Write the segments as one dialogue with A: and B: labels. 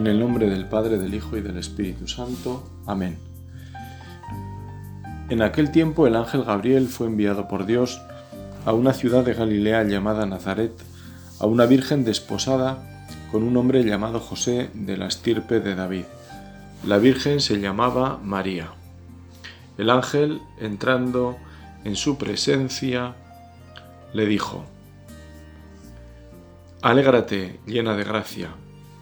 A: En el nombre del Padre, del Hijo y del Espíritu Santo. Amén. En aquel tiempo el ángel Gabriel fue enviado por Dios a una ciudad de Galilea llamada Nazaret, a una virgen desposada con un hombre llamado José de la estirpe de David. La virgen se llamaba María. El ángel, entrando en su presencia, le dijo, Alégrate, llena de gracia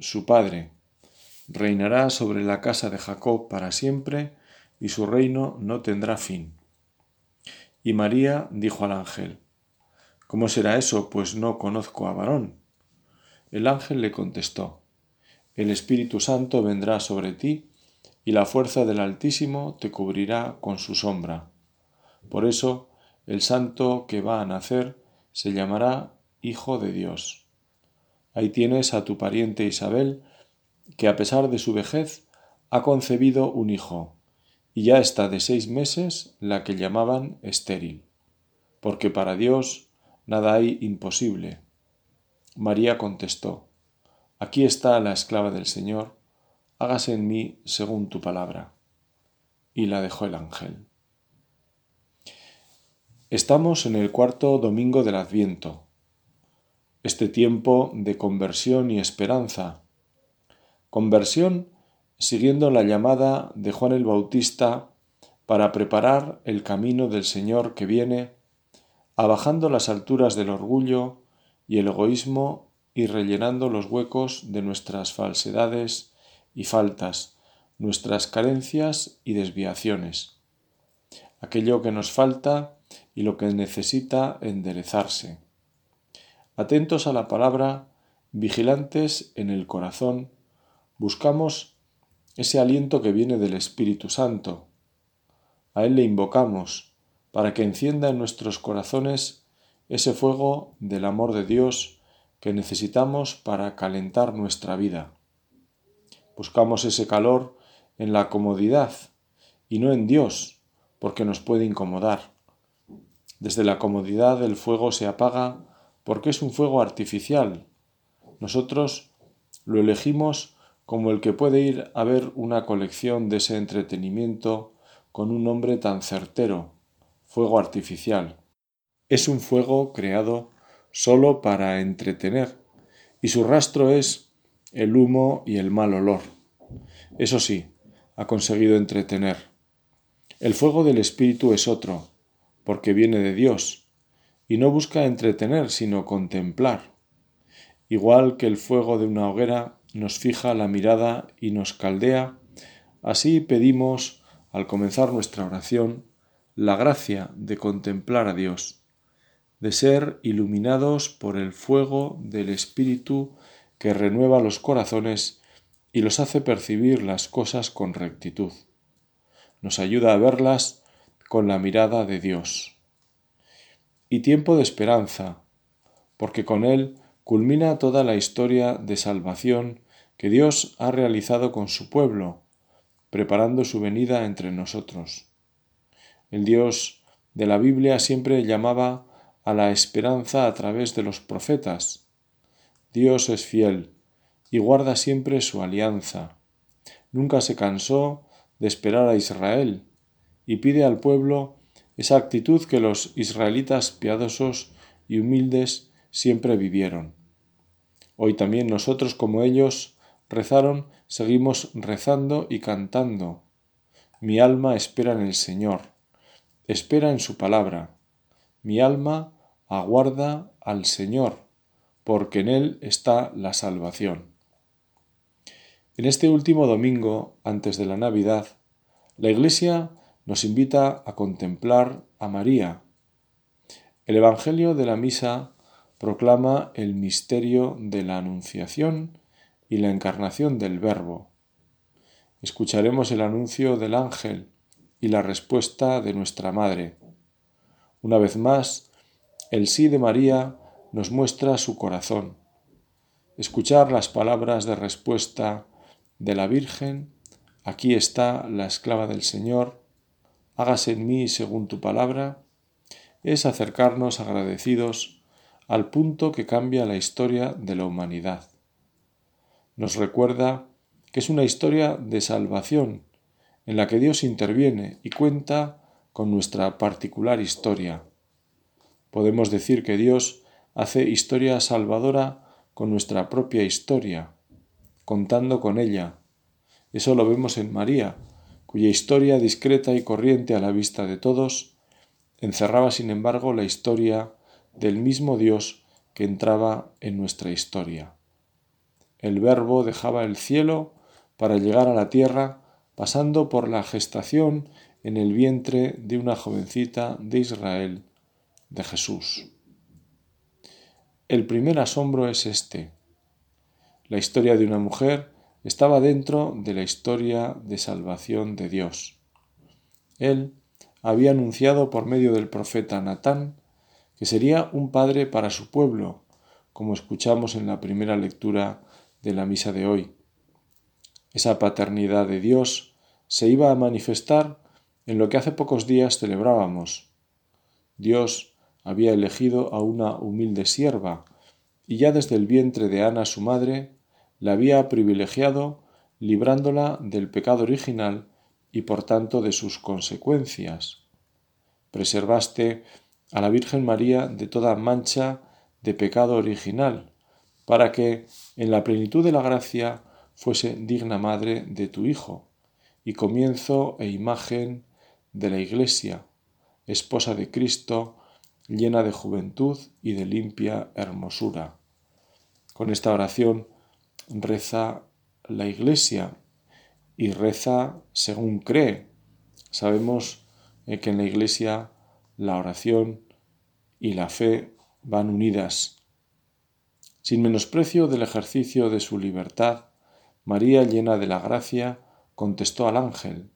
A: su padre. Reinará sobre la casa de Jacob para siempre, y su reino no tendrá fin. Y María dijo al ángel, ¿Cómo será eso, pues no conozco a varón? El ángel le contestó, El Espíritu Santo vendrá sobre ti, y la fuerza del Altísimo te cubrirá con su sombra. Por eso, el santo que va a nacer se llamará Hijo de Dios. Ahí tienes a tu pariente Isabel, que a pesar de su vejez ha concebido un hijo, y ya está de seis meses la que llamaban estéril, porque para Dios nada hay imposible. María contestó, Aquí está la esclava del Señor, hágase en mí según tu palabra. Y la dejó el ángel. Estamos en el cuarto domingo del Adviento este tiempo de conversión y esperanza. Conversión siguiendo la llamada de Juan el Bautista para preparar el camino del Señor que viene, abajando las alturas del orgullo y el egoísmo y rellenando los huecos de nuestras falsedades y faltas, nuestras carencias y desviaciones, aquello que nos falta y lo que necesita enderezarse Atentos a la palabra, vigilantes en el corazón, buscamos ese aliento que viene del Espíritu Santo. A Él le invocamos para que encienda en nuestros corazones ese fuego del amor de Dios que necesitamos para calentar nuestra vida. Buscamos ese calor en la comodidad y no en Dios, porque nos puede incomodar. Desde la comodidad el fuego se apaga porque es un fuego artificial. Nosotros lo elegimos como el que puede ir a ver una colección de ese entretenimiento con un nombre tan certero, fuego artificial. Es un fuego creado solo para entretener, y su rastro es el humo y el mal olor. Eso sí, ha conseguido entretener. El fuego del Espíritu es otro, porque viene de Dios, y no busca entretener, sino contemplar. Igual que el fuego de una hoguera nos fija la mirada y nos caldea, así pedimos, al comenzar nuestra oración, la gracia de contemplar a Dios, de ser iluminados por el fuego del Espíritu que renueva los corazones y los hace percibir las cosas con rectitud. Nos ayuda a verlas con la mirada de Dios y tiempo de esperanza, porque con él culmina toda la historia de salvación que Dios ha realizado con su pueblo, preparando su venida entre nosotros. El Dios de la Biblia siempre llamaba a la esperanza a través de los profetas. Dios es fiel y guarda siempre su alianza. Nunca se cansó de esperar a Israel y pide al pueblo esa actitud que los israelitas piadosos y humildes siempre vivieron. Hoy también nosotros como ellos rezaron, seguimos rezando y cantando. Mi alma espera en el Señor, espera en su palabra. Mi alma aguarda al Señor, porque en Él está la salvación. En este último domingo, antes de la Navidad, la Iglesia nos invita a contemplar a María. El Evangelio de la Misa proclama el misterio de la Anunciación y la encarnación del Verbo. Escucharemos el anuncio del ángel y la respuesta de nuestra Madre. Una vez más, el sí de María nos muestra su corazón. Escuchar las palabras de respuesta de la Virgen, aquí está la esclava del Señor, hágase en mí según tu palabra, es acercarnos agradecidos al punto que cambia la historia de la humanidad. Nos recuerda que es una historia de salvación en la que Dios interviene y cuenta con nuestra particular historia. Podemos decir que Dios hace historia salvadora con nuestra propia historia, contando con ella. Eso lo vemos en María, cuya historia discreta y corriente a la vista de todos encerraba sin embargo la historia del mismo Dios que entraba en nuestra historia. El Verbo dejaba el cielo para llegar a la tierra pasando por la gestación en el vientre de una jovencita de Israel, de Jesús. El primer asombro es este. La historia de una mujer estaba dentro de la historia de salvación de Dios. Él había anunciado por medio del profeta Natán que sería un padre para su pueblo, como escuchamos en la primera lectura de la misa de hoy. Esa paternidad de Dios se iba a manifestar en lo que hace pocos días celebrábamos. Dios había elegido a una humilde sierva, y ya desde el vientre de Ana su madre, la había privilegiado librándola del pecado original y por tanto de sus consecuencias. Preservaste a la Virgen María de toda mancha de pecado original, para que, en la plenitud de la gracia, fuese digna madre de tu Hijo, y comienzo e imagen de la Iglesia, esposa de Cristo, llena de juventud y de limpia hermosura. Con esta oración reza la Iglesia y reza según cree. Sabemos eh, que en la Iglesia la oración y la fe van unidas. Sin menosprecio del ejercicio de su libertad, María, llena de la gracia, contestó al ángel.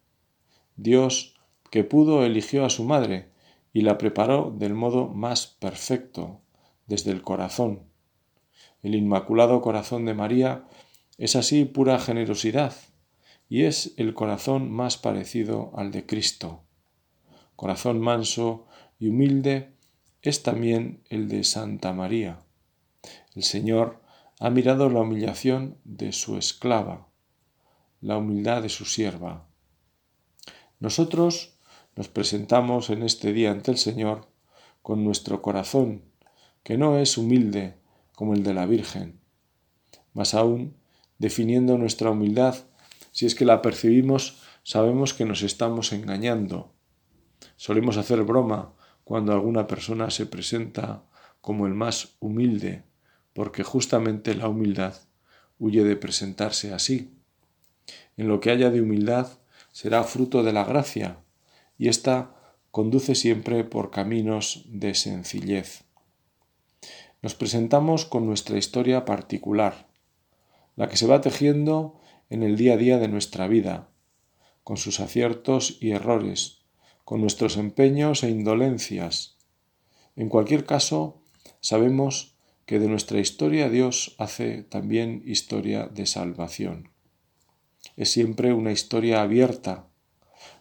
A: Dios, que pudo, eligió a su madre y la preparó del modo más perfecto, desde el corazón. El Inmaculado Corazón de María es así pura generosidad y es el corazón más parecido al de Cristo. Corazón manso y humilde es también el de Santa María. El Señor ha mirado la humillación de su esclava, la humildad de su sierva. Nosotros nos presentamos en este día ante el Señor con nuestro corazón, que no es humilde como el de la Virgen, más aún definiendo nuestra humildad, si es que la percibimos, sabemos que nos estamos engañando. Solemos hacer broma cuando alguna persona se presenta como el más humilde, porque justamente la humildad huye de presentarse así. En lo que haya de humildad será fruto de la gracia, y ésta conduce siempre por caminos de sencillez. Nos presentamos con nuestra historia particular, la que se va tejiendo en el día a día de nuestra vida, con sus aciertos y errores, con nuestros empeños e indolencias. En cualquier caso, sabemos que de nuestra historia Dios hace también historia de salvación. Es siempre una historia abierta,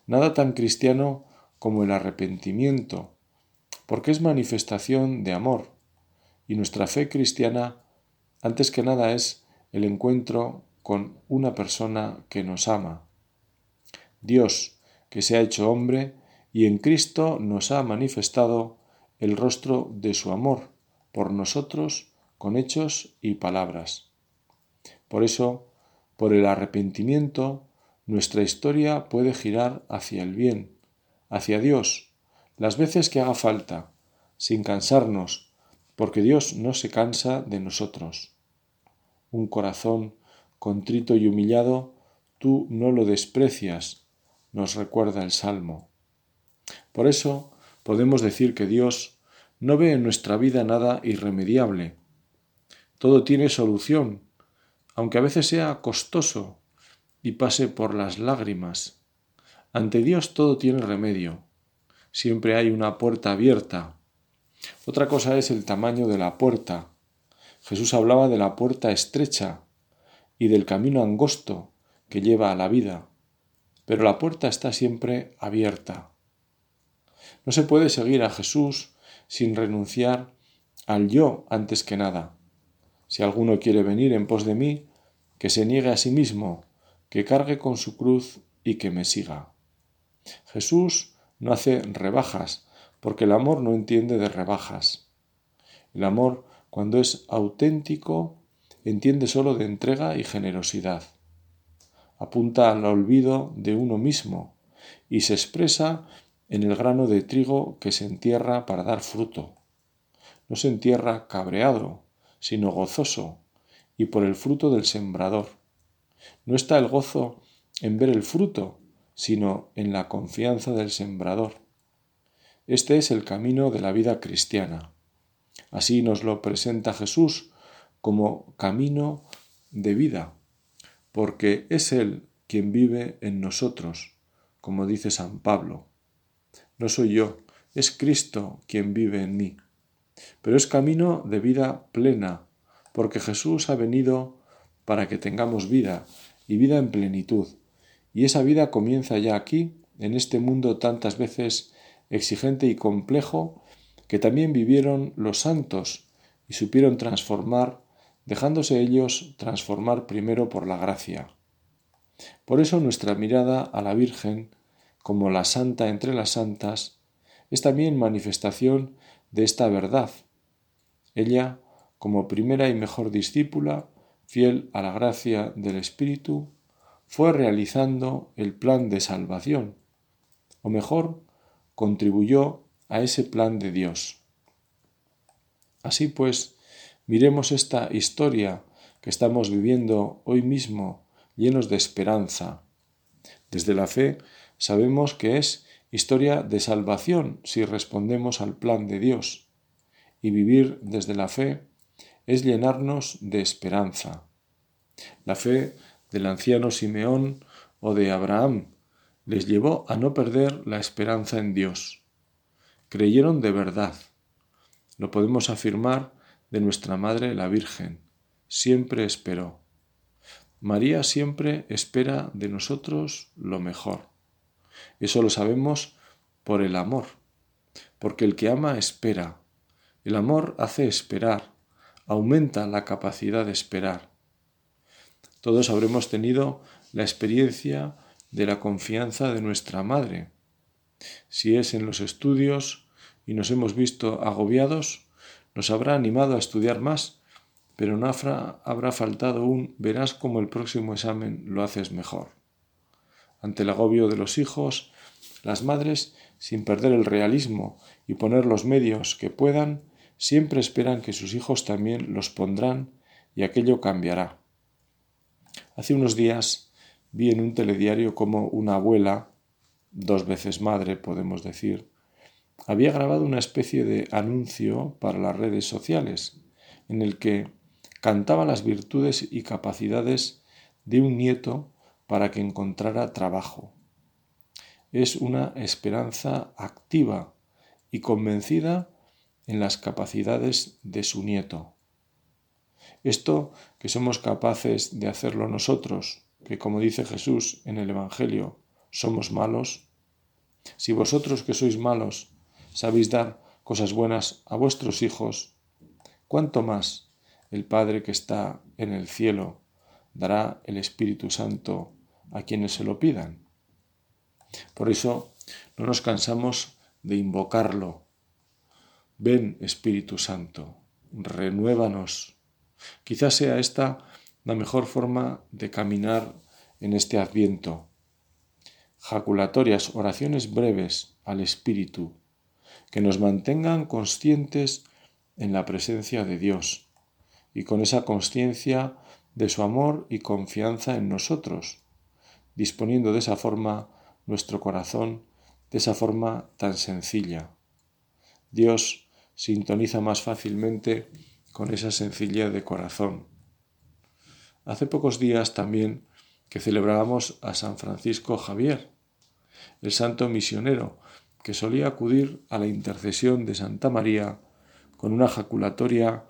A: nada tan cristiano como el arrepentimiento, porque es manifestación de amor, y nuestra fe cristiana, antes que nada, es el encuentro con una persona que nos ama. Dios, que se ha hecho hombre, y en Cristo nos ha manifestado el rostro de su amor, por nosotros con hechos y palabras. Por eso, por el arrepentimiento, nuestra historia puede girar hacia el bien, hacia Dios, las veces que haga falta, sin cansarnos, porque Dios no se cansa de nosotros. Un corazón contrito y humillado, tú no lo desprecias, nos recuerda el Salmo. Por eso podemos decir que Dios no ve en nuestra vida nada irremediable. Todo tiene solución, aunque a veces sea costoso y pase por las lágrimas. Ante Dios todo tiene remedio. Siempre hay una puerta abierta. Otra cosa es el tamaño de la puerta. Jesús hablaba de la puerta estrecha y del camino angosto que lleva a la vida. Pero la puerta está siempre abierta. No se puede seguir a Jesús sin renunciar al yo antes que nada. Si alguno quiere venir en pos de mí, que se niegue a sí mismo, que cargue con su cruz y que me siga. Jesús no hace rebajas, porque el amor no entiende de rebajas. El amor, cuando es auténtico, entiende sólo de entrega y generosidad. Apunta al olvido de uno mismo y se expresa en el grano de trigo que se entierra para dar fruto. No se entierra cabreado, sino gozoso, y por el fruto del sembrador. No está el gozo en ver el fruto, sino en la confianza del sembrador. Este es el camino de la vida cristiana. Así nos lo presenta Jesús como camino de vida, porque es Él quien vive en nosotros, como dice San Pablo. No soy yo, es Cristo quien vive en mí. Pero es camino de vida plena, porque Jesús ha venido para que tengamos vida y vida en plenitud. Y esa vida comienza ya aquí, en este mundo tantas veces exigente y complejo, que también vivieron los santos y supieron transformar, dejándose ellos transformar primero por la gracia. Por eso nuestra mirada a la Virgen como la santa entre las santas, es también manifestación de esta verdad. Ella, como primera y mejor discípula, fiel a la gracia del Espíritu, fue realizando el plan de salvación, o mejor, contribuyó a ese plan de Dios. Así pues, miremos esta historia que estamos viviendo hoy mismo llenos de esperanza. Desde la fe sabemos que es historia de salvación si respondemos al plan de Dios. Y vivir desde la fe es llenarnos de esperanza. La fe del anciano Simeón o de Abraham les llevó a no perder la esperanza en Dios. Creyeron de verdad. Lo podemos afirmar de nuestra Madre la Virgen. Siempre esperó. María siempre espera de nosotros lo mejor. Eso lo sabemos por el amor, porque el que ama espera. El amor hace esperar, aumenta la capacidad de esperar. Todos habremos tenido la experiencia de la confianza de nuestra madre. Si es en los estudios y nos hemos visto agobiados, nos habrá animado a estudiar más, pero no habrá, faltado un verás cómo el próximo examen lo haces mejor. Ante el agobio de los hijos, las madres, sin perder el realismo y poner los medios que puedan, siempre esperan que sus hijos también los pondrán y aquello cambiará. Hace unos días vi en un telediario como una abuela, dos veces madre podemos decir, había grabado una especie de anuncio para las redes sociales, en el que cantaba las virtudes y capacidades de un nieto para que encontrara trabajo. Es una esperanza activa y convencida en las capacidades de su nieto. Esto que somos capaces de hacerlo nosotros, que como dice Jesús en el Evangelio, somos malos, si vosotros que sois malos sabéis dar cosas buenas a vuestros hijos, ¿cuánto más el Padre que está en el cielo dará el Espíritu Santo a quienes se lo pidan. Por eso no nos cansamos de invocarlo. Ven Espíritu Santo, renuévanos. Quizás sea esta la mejor forma de caminar en este adviento. Jaculatorias, oraciones breves al Espíritu, que nos mantengan conscientes en la presencia de Dios y con esa conciencia de su amor y confianza en nosotros, disponiendo de esa forma nuestro corazón, de esa forma tan sencilla. Dios sintoniza más fácilmente con esa sencillez de corazón. Hace pocos días también que celebrábamos a San Francisco Javier, el santo misionero, que solía acudir a la intercesión de Santa María con una jaculatoria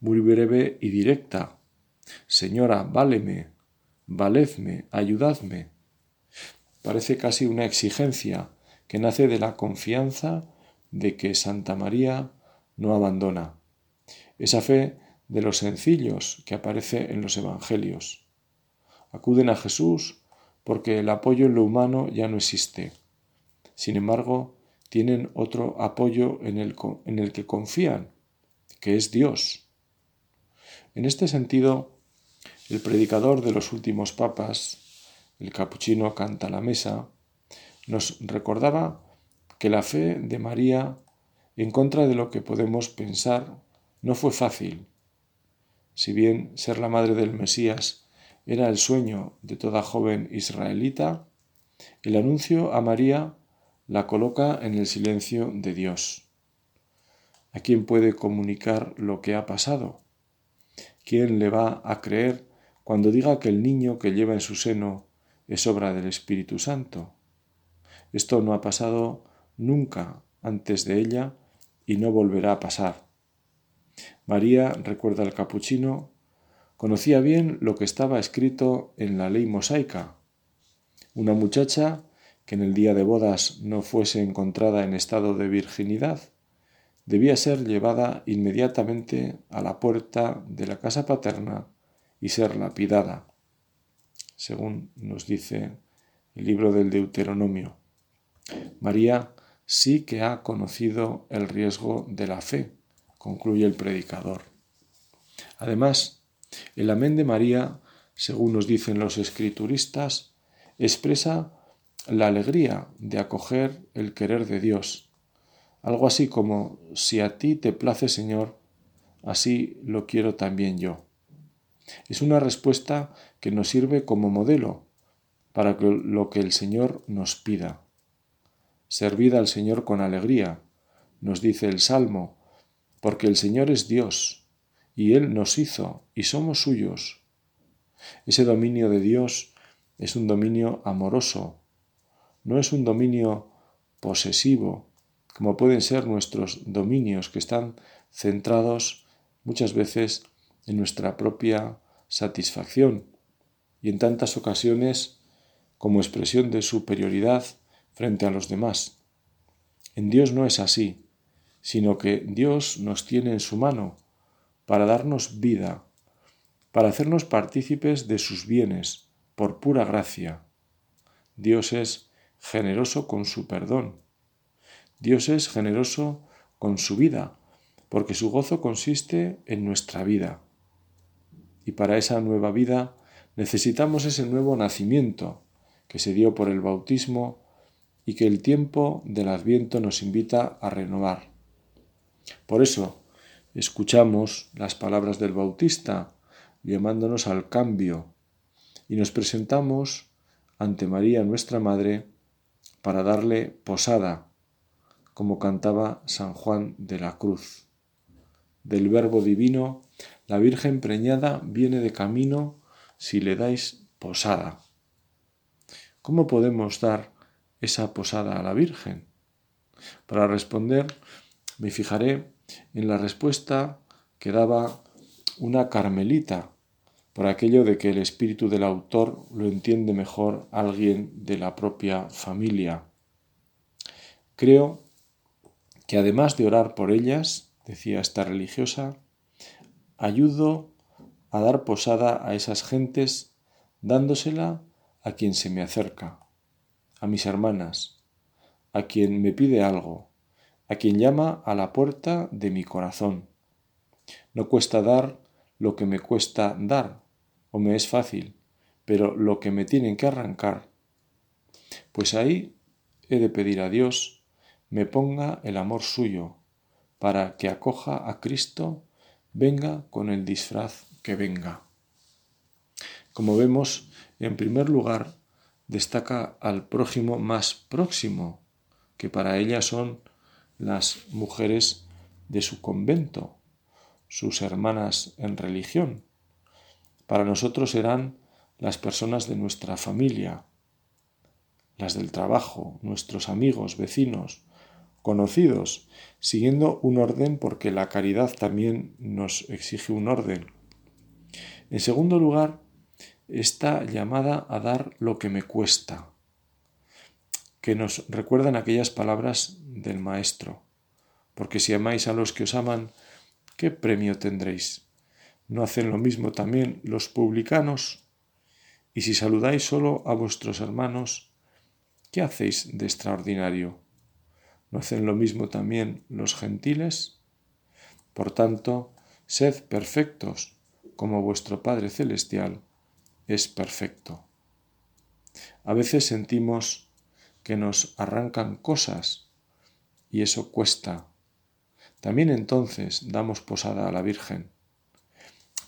A: muy breve y directa. Señora, váleme, valedme, ayudadme. Parece casi una exigencia que nace de la confianza de que Santa María no abandona. Esa fe de los sencillos que aparece en los Evangelios. Acuden a Jesús porque el apoyo en lo humano ya no existe. Sin embargo, tienen otro apoyo en el, en el que confían, que es Dios. En este sentido, el predicador de los últimos papas, el capuchino Canta la Mesa, nos recordaba que la fe de María, en contra de lo que podemos pensar, no fue fácil. Si bien ser la madre del Mesías era el sueño de toda joven israelita, el anuncio a María la coloca en el silencio de Dios. ¿A quién puede comunicar lo que ha pasado? ¿Quién le va a creer cuando diga que el niño que lleva en su seno es obra del Espíritu Santo? Esto no ha pasado nunca antes de ella y no volverá a pasar. María, recuerda el capuchino, conocía bien lo que estaba escrito en la ley mosaica. Una muchacha que en el día de bodas no fuese encontrada en estado de virginidad, debía ser llevada inmediatamente a la puerta de la casa paterna y ser lapidada, según nos dice el libro del Deuteronomio. María sí que ha conocido el riesgo de la fe, concluye el predicador. Además, el amén de María, según nos dicen los escrituristas, expresa la alegría de acoger el querer de Dios. Algo así como, si a ti te place Señor, así lo quiero también yo. Es una respuesta que nos sirve como modelo para lo que el Señor nos pida. Servid al Señor con alegría, nos dice el Salmo, porque el Señor es Dios, y Él nos hizo, y somos suyos. Ese dominio de Dios es un dominio amoroso, no es un dominio posesivo, como pueden ser nuestros dominios que están centrados muchas veces en nuestra propia satisfacción y en tantas ocasiones como expresión de superioridad frente a los demás. En Dios no es así, sino que Dios nos tiene en su mano para darnos vida, para hacernos partícipes de sus bienes, por pura gracia. Dios es generoso con su perdón. Dios es generoso con su vida, porque su gozo consiste en nuestra vida. Y para esa nueva vida necesitamos ese nuevo nacimiento que se dio por el bautismo y que el tiempo del adviento nos invita a renovar. Por eso escuchamos las palabras del Bautista llamándonos al cambio y nos presentamos ante María nuestra Madre para darle posada, como cantaba San Juan de la Cruz. Del Verbo Divino, la Virgen preñada viene de camino si le dais posada. ¿Cómo podemos dar esa posada a la Virgen? Para responder, me fijaré en la respuesta que daba una carmelita por aquello de que el espíritu del autor lo entiende mejor alguien de la propia familia. Creo que además de orar por ellas, decía esta religiosa, ayudo a dar posada a esas gentes dándosela a quien se me acerca, a mis hermanas, a quien me pide algo, a quien llama a la puerta de mi corazón. No cuesta dar lo que me cuesta dar, o me es fácil, pero lo que me tienen que arrancar, pues ahí he de pedir a Dios me ponga el amor suyo, para que acoja a Cristo, venga con el disfraz que venga. Como vemos, en primer lugar, destaca al prójimo más próximo, que para ella son las mujeres de su convento, sus hermanas en religión. para nosotros serán las personas de nuestra familia, las del trabajo, nuestros amigos, vecinos, conocidos, siguiendo un orden porque la caridad también nos exige un orden. En segundo lugar, está llamada a dar lo que me cuesta, que nos recuerdan aquellas palabras del Maestro, porque si amáis a los que os aman, ¿qué premio tendréis? ¿No hacen lo mismo también los publicanos? Y si saludáis solo a vuestros hermanos, ¿qué hacéis de extraordinario? ¿No hacen lo mismo también los gentiles? Por tanto, sed perfectos, como vuestro Padre Celestial es perfecto. A veces sentimos que nos arrancan cosas y eso cuesta. También entonces damos posada a la Virgen.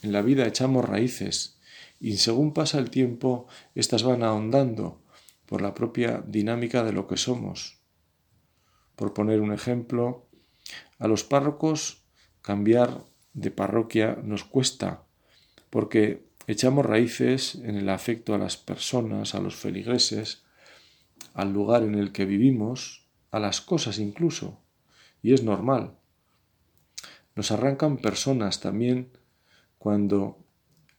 A: En la vida echamos raíces y según pasa el tiempo, éstas van ahondando por la propia dinámica de lo que somos. Por poner un ejemplo, a los párrocos cambiar de parroquia nos cuesta, porque echamos raíces en el afecto a las personas, a los feligreses, al lugar en el que vivimos, a las cosas incluso, y es normal. Nos arrancan personas también cuando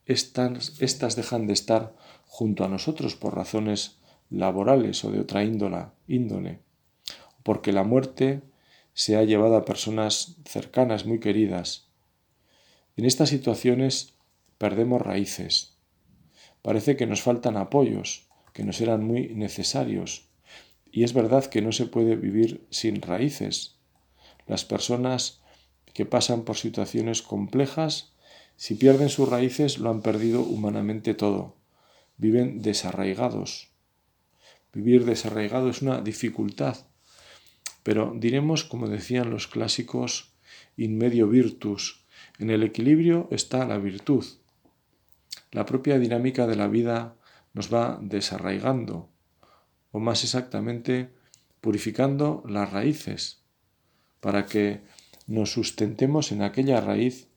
A: estas, dejan de estar junto a nosotros por razones laborales o de otra índola, índole porque la muerte se ha llevado a personas cercanas, muy queridas. En estas situaciones perdemos raíces. Parece que nos faltan apoyos, que nos eran muy necesarios. Y es verdad que no se puede vivir sin raíces. Las personas que pasan por situaciones complejas, si pierden sus raíces, lo han perdido humanamente todo. Viven desarraigados. Vivir desarraigado es una dificultad pero diremos, como decían los clásicos, in medio virtus, en el equilibrio está la virtud. La propia dinámica de la vida nos va desarraigando, o más exactamente, purificando las raíces, para que nos sustentemos en aquella raíz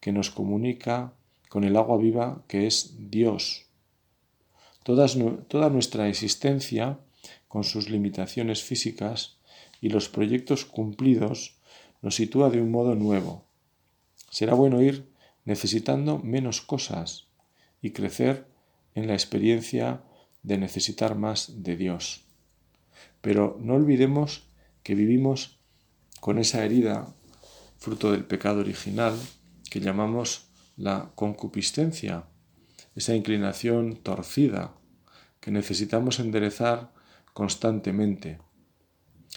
A: que nos comunica con el agua viva que es Dios. toda nuestra existencia, con sus limitaciones físicas, y los proyectos cumplidos nos sitúa de un modo nuevo. Será bueno ir necesitando menos cosas y crecer en la experiencia de necesitar más de Dios. Pero no olvidemos que vivimos con esa herida, fruto del pecado original, que llamamos la concupiscencia, esa inclinación torcida que necesitamos enderezar constantemente.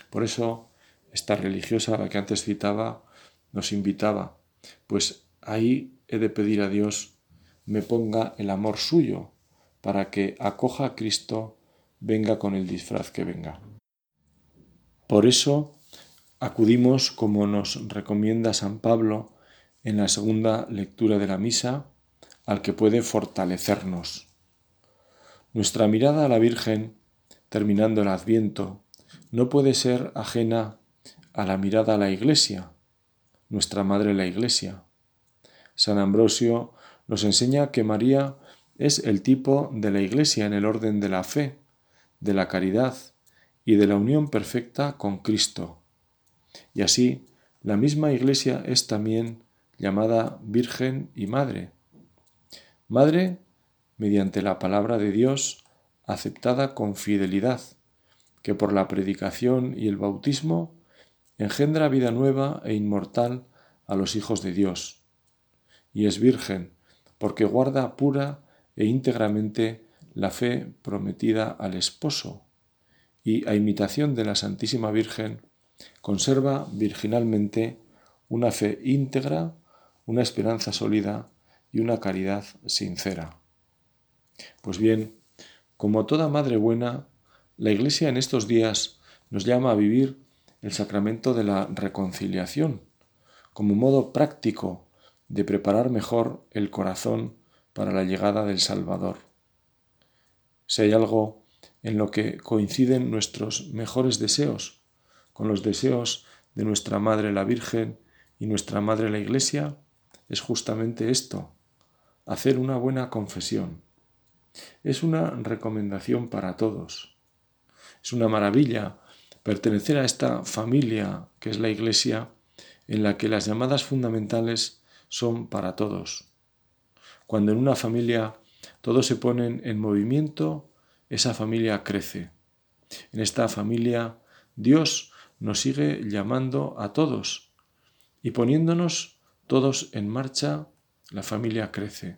A: Por eso, esta religiosa, la que antes citaba, nos invitaba, pues ahí he de pedir a Dios me ponga el amor suyo, para que acoja a Cristo, venga con el disfraz que venga. Por eso acudimos, como nos recomienda San Pablo en la segunda lectura de la misa, al que puede fortalecernos. Nuestra mirada a la Virgen, terminando el adviento, no puede ser ajena a la mirada a la Iglesia, nuestra Madre la Iglesia. San Ambrosio nos enseña que María es el tipo de la Iglesia en el orden de la fe, de la caridad y de la unión perfecta con Cristo. Y así, la misma Iglesia es también llamada Virgen y Madre. Madre mediante la palabra de Dios aceptada con fidelidad, que por la predicación y el bautismo engendra vida nueva e inmortal a los hijos de Dios. Y es virgen, porque guarda pura e íntegramente la fe prometida al esposo, y a imitación de la Santísima Virgen, conserva virginalmente una fe íntegra, una esperanza sólida y una caridad sincera. Pues bien, como toda madre buena, la Iglesia en estos días nos llama a vivir el sacramento de la reconciliación como modo práctico de preparar mejor el corazón para la llegada del Salvador. Si hay algo en lo que coinciden nuestros mejores deseos con los deseos de nuestra Madre la Virgen y nuestra Madre la Iglesia, es justamente esto, hacer una buena confesión. Es una recomendación para todos. Es una maravilla pertenecer a esta familia que es la Iglesia en la que las llamadas fundamentales son para todos. Cuando en una familia todos se ponen en movimiento, esa familia crece. En esta familia Dios nos sigue llamando a todos y poniéndonos todos en marcha, la familia crece.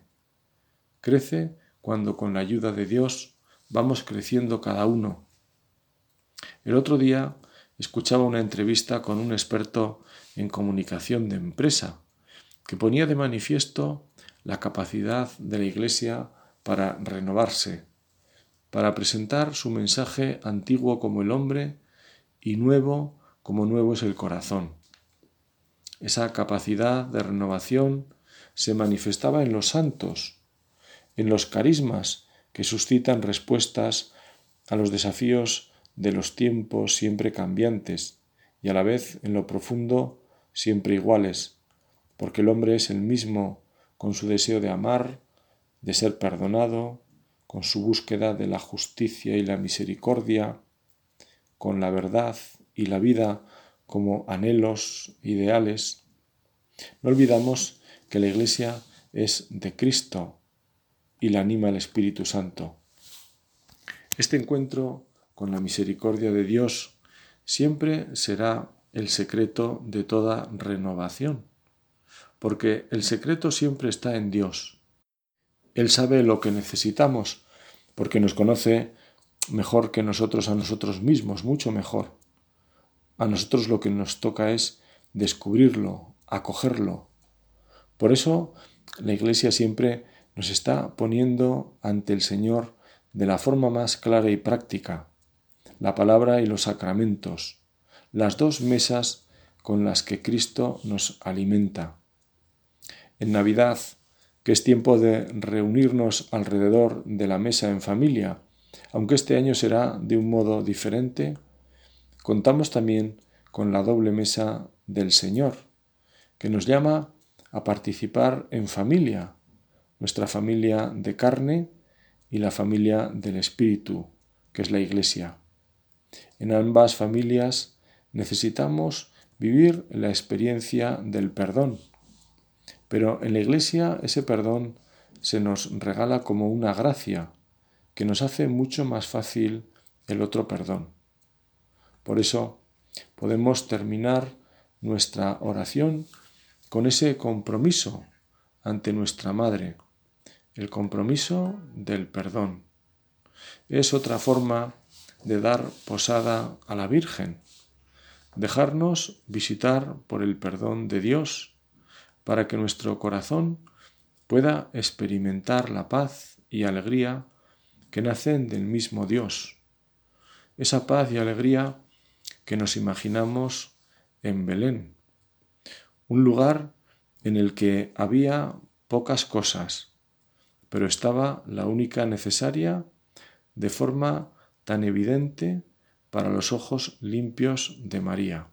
A: Crece cuando con la ayuda de Dios vamos creciendo cada uno. El otro día escuchaba una entrevista con un experto en comunicación de empresa que ponía de manifiesto la capacidad de la Iglesia para renovarse, para presentar su mensaje antiguo como el hombre y nuevo como nuevo es el corazón. Esa capacidad de renovación se manifestaba en los santos, en los carismas que suscitan respuestas a los desafíos de los tiempos siempre cambiantes y a la vez en lo profundo siempre iguales, porque el hombre es el mismo con su deseo de amar, de ser perdonado, con su búsqueda de la justicia y la misericordia, con la verdad y la vida como anhelos ideales. No olvidamos que la Iglesia es de Cristo y la anima el Espíritu Santo. Este encuentro con la misericordia de Dios siempre será el secreto de toda renovación, porque el secreto siempre está en Dios. Él sabe lo que necesitamos, porque nos conoce mejor que nosotros a nosotros mismos, mucho mejor. A nosotros lo que nos toca es descubrirlo, acogerlo. Por eso la Iglesia siempre nos está poniendo ante el Señor de la forma más clara y práctica, la palabra y los sacramentos, las dos mesas con las que Cristo nos alimenta. En Navidad, que es tiempo de reunirnos alrededor de la mesa en familia, aunque este año será de un modo diferente, contamos también con la doble mesa del Señor, que nos llama a participar en familia, nuestra familia de carne y la familia del Espíritu, que es la Iglesia. En ambas familias necesitamos vivir la experiencia del perdón, pero en la Iglesia ese perdón se nos regala como una gracia que nos hace mucho más fácil el otro perdón. Por eso podemos terminar nuestra oración con ese compromiso ante nuestra Madre, el compromiso del perdón. Es otra forma de dar posada a la Virgen, dejarnos visitar por el perdón de Dios, para que nuestro corazón pueda experimentar la paz y alegría que nacen del mismo Dios. Esa paz y alegría que nos imaginamos en Belén, un lugar en el que había pocas cosas, pero estaba la única necesaria de forma tan evidente para los ojos limpios de María.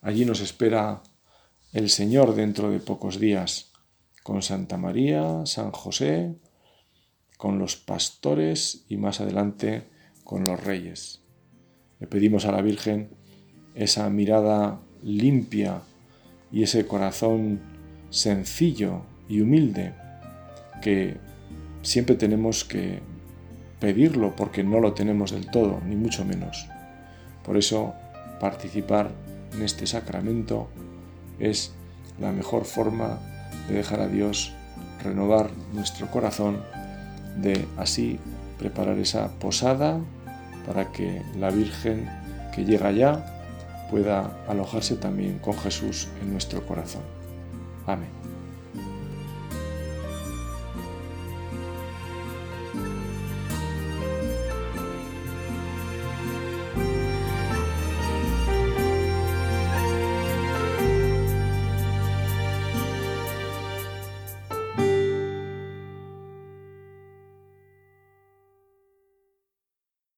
A: Allí nos espera el Señor dentro de pocos días, con Santa María, San José, con los pastores y más adelante con los reyes. Le pedimos a la Virgen esa mirada limpia y ese corazón sencillo y humilde que siempre tenemos que pedirlo porque no lo tenemos del todo, ni mucho menos. Por eso participar en este sacramento es la mejor forma de dejar a Dios renovar nuestro corazón de así preparar esa posada para que la Virgen que llega ya pueda alojarse también con Jesús en nuestro corazón. Amén.